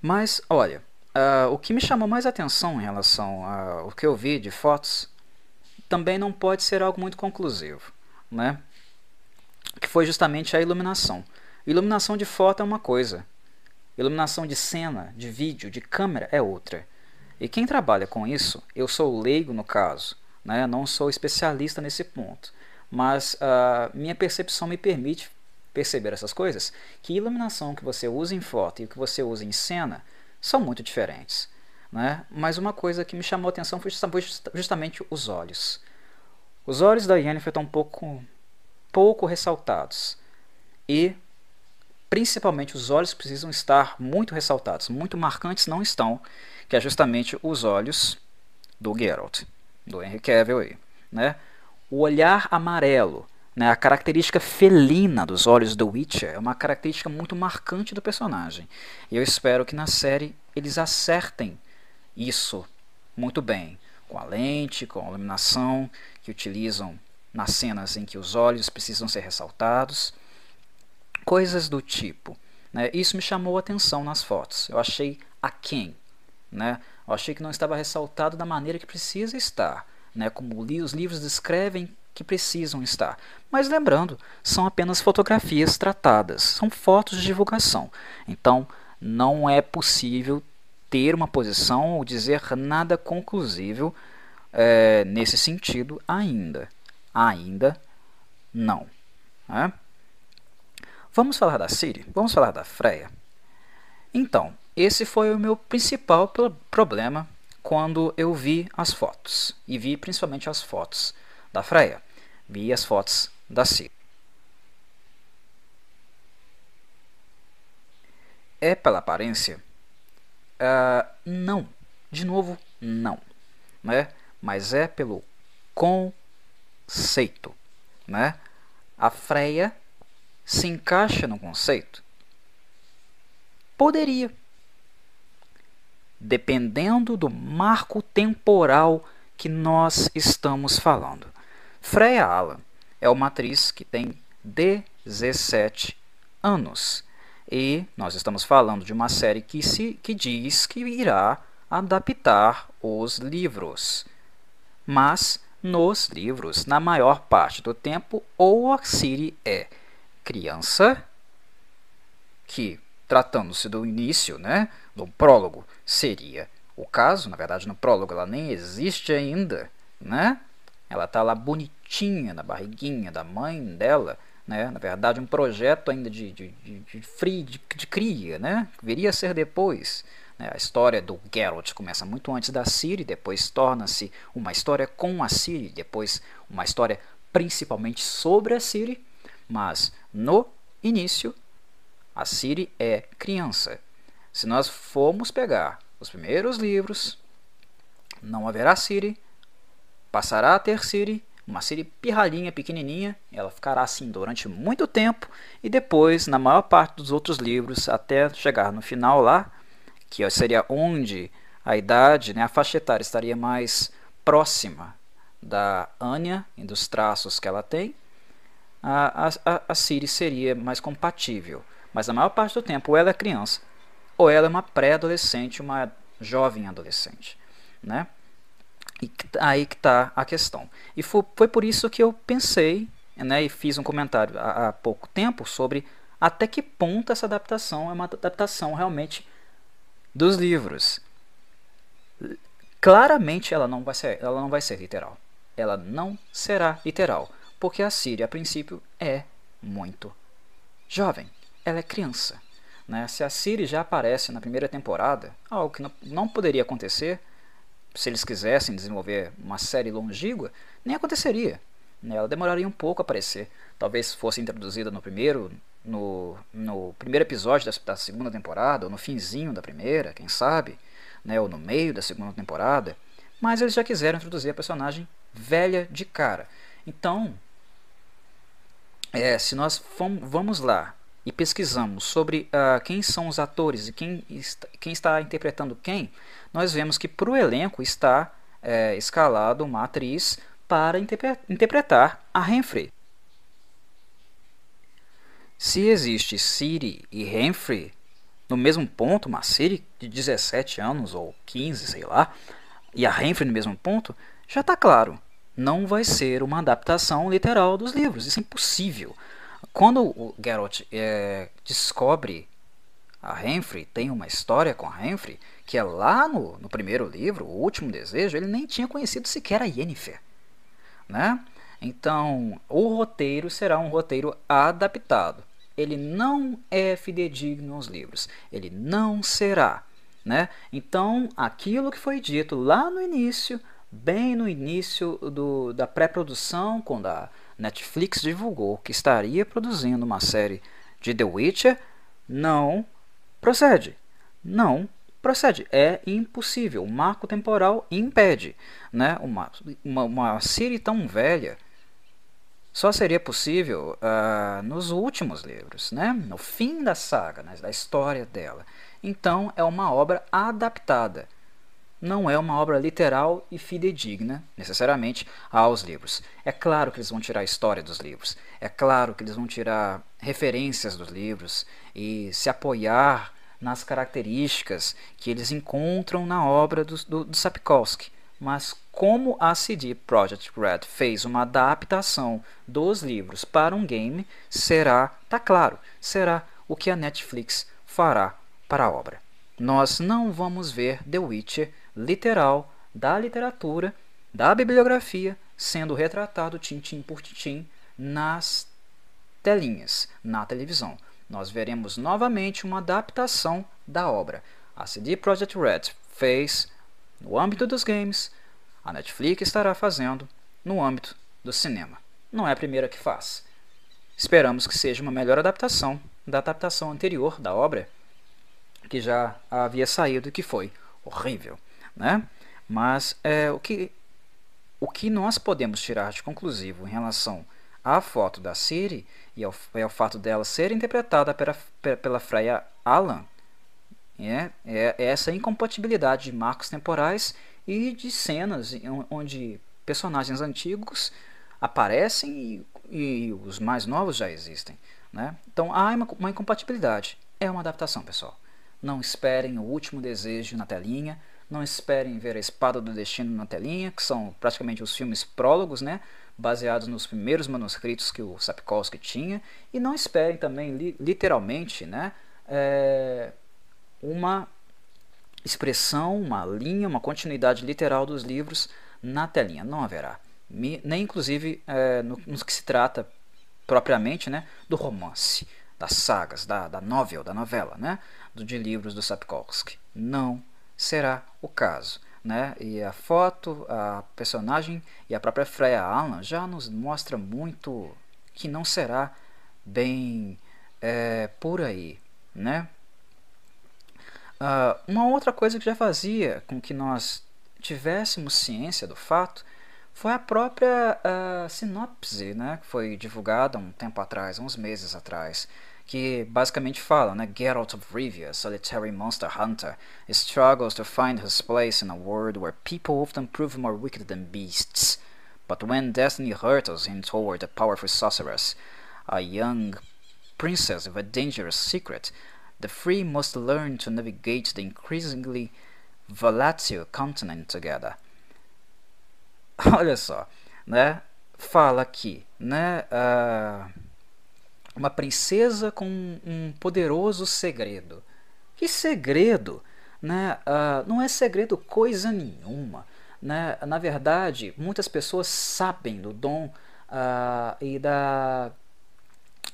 Mas, olha, uh, o que me chamou mais atenção em relação ao que eu vi de fotos também não pode ser algo muito conclusivo, né? Que foi justamente a iluminação. Iluminação de foto é uma coisa, iluminação de cena, de vídeo, de câmera é outra. E quem trabalha com isso, eu sou leigo no caso, né? Não sou especialista nesse ponto, mas uh, minha percepção me permite perceber essas coisas, que iluminação que você usa em foto e o que você usa em cena são muito diferentes. Né? Mas uma coisa que me chamou a atenção foi justamente os olhos. Os olhos da Yennefer estão um pouco, pouco ressaltados. E, principalmente, os olhos precisam estar muito ressaltados. Muito marcantes não estão, que é justamente os olhos do Geralt do Henry Cavill aí, né? O olhar amarelo, né? A característica felina dos olhos do Witcher é uma característica muito marcante do personagem. E eu espero que na série eles acertem isso muito bem, com a lente, com a iluminação que utilizam nas cenas em que os olhos precisam ser ressaltados, coisas do tipo. Né? Isso me chamou a atenção nas fotos. Eu achei aquém. Né? Eu achei que não estava ressaltado da maneira que precisa estar, né, como os livros descrevem que precisam estar. Mas lembrando, são apenas fotografias tratadas, são fotos de divulgação. Então, não é possível ter uma posição ou dizer nada conclusivo é, nesse sentido ainda. Ainda não. Né? Vamos falar da Siri? Vamos falar da Freya? Então, esse foi o meu principal problema quando eu vi as fotos. E vi principalmente as fotos da Freya. Vi as fotos da Ciri. É pela aparência? Uh, não. De novo, não. Né? Mas é pelo conceito. Né? A Freya se encaixa no conceito? Poderia dependendo do marco temporal que nós estamos falando. Freya Allan é uma atriz que tem 17 anos. E nós estamos falando de uma série que, se, que diz que irá adaptar os livros. Mas nos livros, na maior parte do tempo, ou a Siri é criança, que tratando-se do início, né, do prólogo, seria o caso. Na verdade, no prólogo ela nem existe ainda, né? Ela está lá bonitinha na barriguinha da mãe dela, né? Na verdade, um projeto ainda de, de, de, de, free, de, de cria, né? Viria a ser depois. Né? A história do Geralt começa muito antes da Ciri, depois torna-se uma história com a Ciri, depois uma história principalmente sobre a Ciri, mas no início a Ciri é criança. Se nós formos pegar os primeiros livros, não haverá Siri, passará a ter Siri, uma Siri pirralhinha, pequenininha, ela ficará assim durante muito tempo e depois, na maior parte dos outros livros, até chegar no final lá, que seria onde a idade, né, a faixa etária estaria mais próxima da Anya e dos traços que ela tem, a, a, a Siri seria mais compatível. Mas na maior parte do tempo, ou ela é criança, ou ela é uma pré-adolescente, uma jovem adolescente. Né? E aí que está a questão. E foi, foi por isso que eu pensei né, e fiz um comentário há, há pouco tempo sobre até que ponto essa adaptação é uma adaptação realmente dos livros. Claramente ela não vai ser, ela não vai ser literal. Ela não será literal, porque a Síria a princípio é muito jovem. Ela é criança. Né? Se a Siri já aparece na primeira temporada, algo que não, não poderia acontecer, se eles quisessem desenvolver uma série longínqua, nem aconteceria. Né? Ela demoraria um pouco a aparecer. Talvez fosse introduzida no primeiro, no, no primeiro episódio da, da segunda temporada, ou no finzinho da primeira, quem sabe né, ou no meio da segunda temporada, mas eles já quiseram introduzir a personagem velha de cara. Então, é, se nós vamos lá e pesquisamos sobre uh, quem são os atores e quem está, quem está interpretando quem, nós vemos que para o elenco está é, escalado uma atriz para interpretar a Renfrey. Se existe Siri e Renfrey no mesmo ponto, uma Siri de 17 anos ou 15, sei lá, e a Renfrew no mesmo ponto, já está claro. Não vai ser uma adaptação literal dos livros. Isso é impossível. Quando o Geralt é, descobre a Renfrey, tem uma história com a Renfrey, que é lá no, no primeiro livro, O Último Desejo, ele nem tinha conhecido sequer a Yennefer. Né? Então, o roteiro será um roteiro adaptado ele não é fidedigno aos livros. Ele não será. Né? Então, aquilo que foi dito lá no início, bem no início do, da pré-produção, quando a Netflix divulgou que estaria produzindo uma série de The Witcher, não procede. Não procede. É impossível. O marco temporal impede. Né? Uma, uma, uma série tão velha só seria possível uh, nos últimos livros, né? no fim da saga, né? da história dela. Então é uma obra adaptada, não é uma obra literal e fidedigna, necessariamente, aos livros. É claro que eles vão tirar a história dos livros, é claro que eles vão tirar referências dos livros e se apoiar nas características que eles encontram na obra do, do, do Sapkowski mas como a CD Projekt Red fez uma adaptação dos livros para um game, será, tá claro, será o que a Netflix fará para a obra. Nós não vamos ver The Witcher literal da literatura, da bibliografia, sendo retratado tintim por tintim nas telinhas, na televisão. Nós veremos novamente uma adaptação da obra. A CD Projekt Red fez no âmbito dos games, a Netflix estará fazendo no âmbito do cinema. Não é a primeira que faz. Esperamos que seja uma melhor adaptação da adaptação anterior da obra, que já havia saído e que foi horrível, né? Mas é, o, que, o que nós podemos tirar de conclusivo em relação à foto da Siri e ao, é o fato dela ser interpretada pela, pela Freya Alan é, é essa incompatibilidade de marcos temporais e de cenas onde personagens antigos aparecem e, e os mais novos já existem. Né? Então há uma, uma incompatibilidade. É uma adaptação, pessoal. Não esperem o último desejo na telinha. Não esperem ver a Espada do Destino na telinha, que são praticamente os filmes prólogos, né? Baseados nos primeiros manuscritos que o Sapkowski tinha. E não esperem também, li literalmente, né? É, uma expressão, uma linha, uma continuidade literal dos livros na telinha. Não haverá. Nem inclusive é, no, que se trata propriamente né, do romance, das sagas, da, da novel, da novela, né, de livros do Sapkowski. Não será o caso. Né? E a foto, a personagem e a própria Freya Allan já nos mostra muito que não será bem é, por aí. Né? Uh, uma outra coisa que já fazia com que nós tivéssemos ciência do fato foi a própria uh, sinopse, né, que foi divulgada um tempo atrás, uns meses atrás, que basicamente fala, né, Geralt of Rivia, solitary monster hunter, struggles to find his place in a world where people often prove more wicked than beasts. But when destiny hurtles him toward a powerful sorceress, a young princess with a dangerous secret, the three must learn to navigate the increasingly volatile continent together. Olha só, né? Fala aqui, né? Uh, uma princesa com um poderoso segredo. Que segredo? Né? Uh, não é segredo coisa nenhuma. Né? Na verdade, muitas pessoas sabem do dom uh, e da,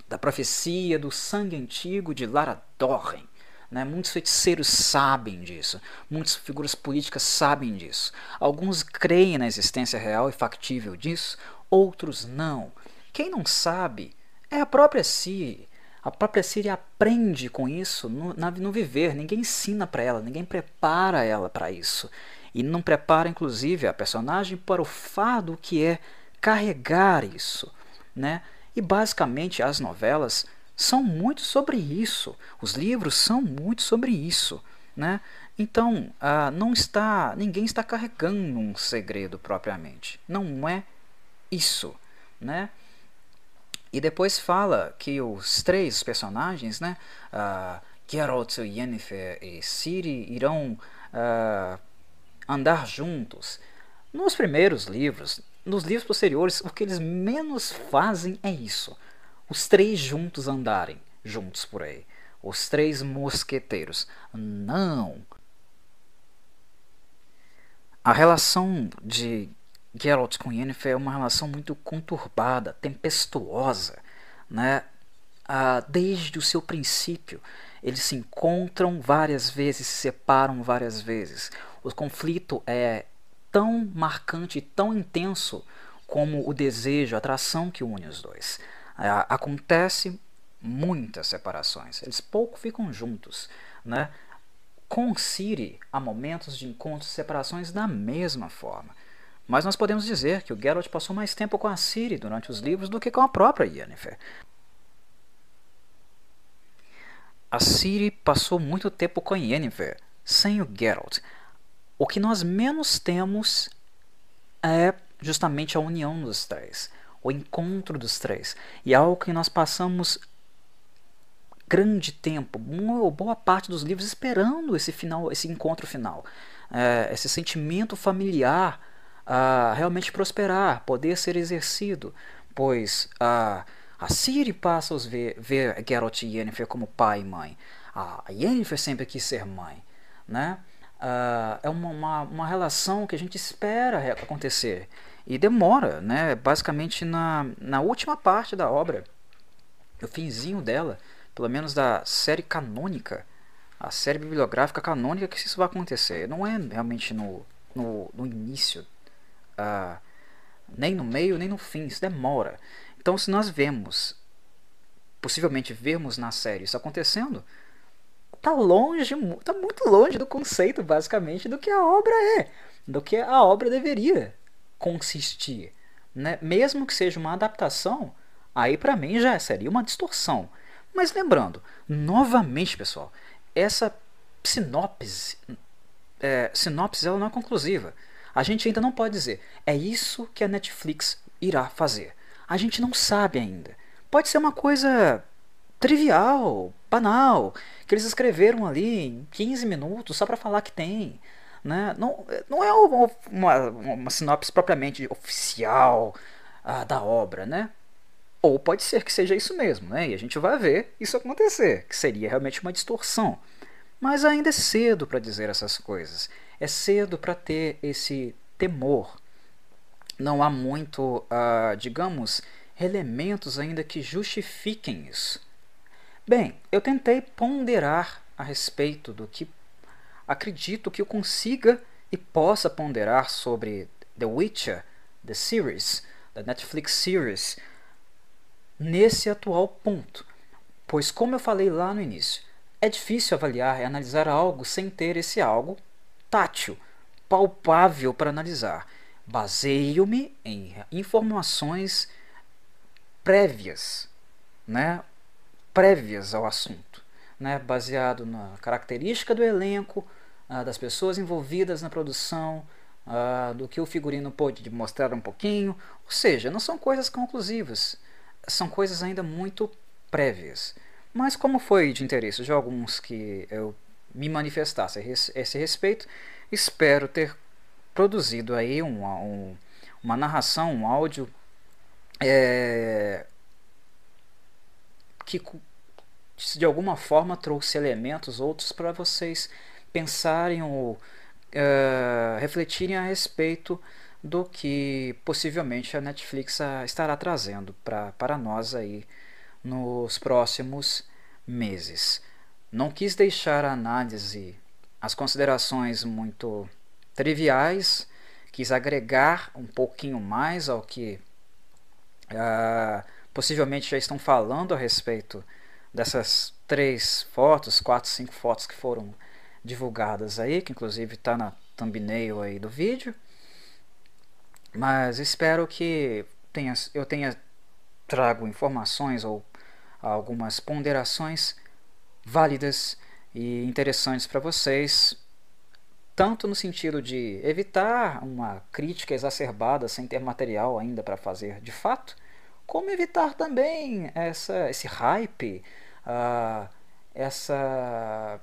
da profecia do sangue antigo de Lara Dorren. Né? Muitos feiticeiros sabem disso, muitas figuras políticas sabem disso. Alguns creem na existência real e factível disso, outros não. Quem não sabe é a própria Siri. A própria Siri aprende com isso no, na, no viver. Ninguém ensina para ela, ninguém prepara ela para isso. E não prepara, inclusive, a personagem para o fardo que é carregar isso. Né? E basicamente as novelas são muito sobre isso. Os livros são muito sobre isso, né? Então, ah, não está, ninguém está carregando um segredo propriamente. Não é isso, né? E depois fala que os três personagens, né, uh, Geralt, Yennefer e Ciri, irão uh, andar juntos. Nos primeiros livros, nos livros posteriores, o que eles menos fazem é isso os três juntos andarem juntos por aí. Os três mosqueteiros. Não. A relação de Geralt com Yennefer é uma relação muito conturbada, tempestuosa, né? Ah, desde o seu princípio. Eles se encontram várias vezes, se separam várias vezes. O conflito é tão marcante, tão intenso como o desejo, a atração que une os dois. É, acontece muitas separações. Eles pouco ficam juntos, né? Com Ciri há momentos de encontros e separações da mesma forma. Mas nós podemos dizer que o Geralt passou mais tempo com a Ciri durante os livros do que com a própria Yennefer. A Ciri passou muito tempo com Yennefer, sem o Geralt. O que nós menos temos é justamente a união dos três o encontro dos três. E é algo que nós passamos grande tempo, boa parte dos livros esperando esse final, esse encontro final, é, esse sentimento familiar realmente prosperar, poder ser exercido, pois a Ciri passa a ver, ver Geralt e Yennefer como pai e mãe. A Yennefer sempre quis ser mãe, né? É uma, uma, uma relação que a gente espera acontecer e demora, né? Basicamente na, na última parte da obra, o finzinho dela, pelo menos da série canônica, a série bibliográfica canônica, que isso vai acontecer. Não é realmente no, no, no início, uh, nem no meio, nem no fim, isso demora. Então, se nós vemos, possivelmente vermos na série isso acontecendo, tá longe, tá muito longe do conceito, basicamente, do que a obra é, do que a obra deveria consistir. Né? Mesmo que seja uma adaptação, aí para mim já seria uma distorção. Mas lembrando, novamente, pessoal, essa sinopse, é, sinopse ela não é conclusiva. A gente ainda não pode dizer, é isso que a Netflix irá fazer. A gente não sabe ainda. Pode ser uma coisa trivial, banal, que eles escreveram ali em 15 minutos só para falar que tem. Né? Não, não é uma, uma sinopse propriamente oficial ah, da obra, né? Ou pode ser que seja isso mesmo, né? E a gente vai ver isso acontecer, que seria realmente uma distorção. Mas ainda é cedo para dizer essas coisas. É cedo para ter esse temor. Não há muito, uh, digamos, elementos ainda que justifiquem isso. Bem, eu tentei ponderar a respeito do que acredito que eu consiga e possa ponderar sobre The Witcher, The Series, da Netflix Series, nesse atual ponto. Pois, como eu falei lá no início, é difícil avaliar e analisar algo sem ter esse algo tátil, palpável para analisar. Baseio-me em informações prévias, né? prévias ao assunto, né? baseado na característica do elenco, ah, das pessoas envolvidas na produção, ah, do que o figurino pôde mostrar um pouquinho. Ou seja, não são coisas conclusivas, são coisas ainda muito prévias. Mas como foi de interesse de alguns que eu me manifestasse a esse respeito, espero ter produzido aí uma, um, uma narração, um áudio é, que de alguma forma trouxe elementos outros para vocês pensarem ou uh, refletirem a respeito do que possivelmente a Netflix estará trazendo para nós aí nos próximos meses. Não quis deixar a análise, as considerações muito triviais, quis agregar um pouquinho mais ao que uh, possivelmente já estão falando a respeito dessas três fotos, quatro, cinco fotos que foram divulgadas aí, que inclusive está na thumbnail aí do vídeo. Mas espero que tenha, eu tenha trago informações ou algumas ponderações válidas e interessantes para vocês, tanto no sentido de evitar uma crítica exacerbada sem ter material ainda para fazer de fato, como evitar também essa, esse hype, uh, essa.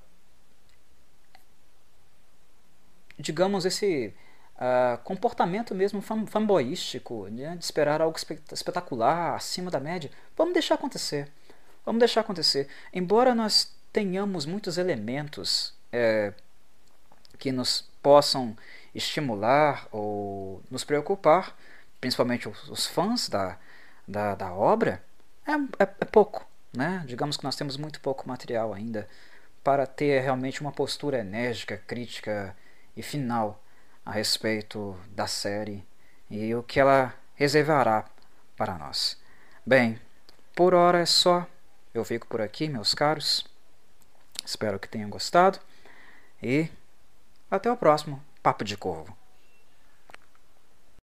digamos, esse uh, comportamento mesmo fanboístico, né, de esperar algo espetacular, acima da média. Vamos deixar acontecer. Vamos deixar acontecer. Embora nós tenhamos muitos elementos é, que nos possam estimular ou nos preocupar, principalmente os, fãs da, da, da obra, é, é, é, pouco. Né? Digamos que nós temos muito pouco material ainda para ter realmente uma postura enérgica, crítica e final a respeito da série e o que ela reservará para nós. Bem, por hora é só. Eu fico por aqui, meus caros. Espero que tenham gostado e até o próximo Papo de Corvo.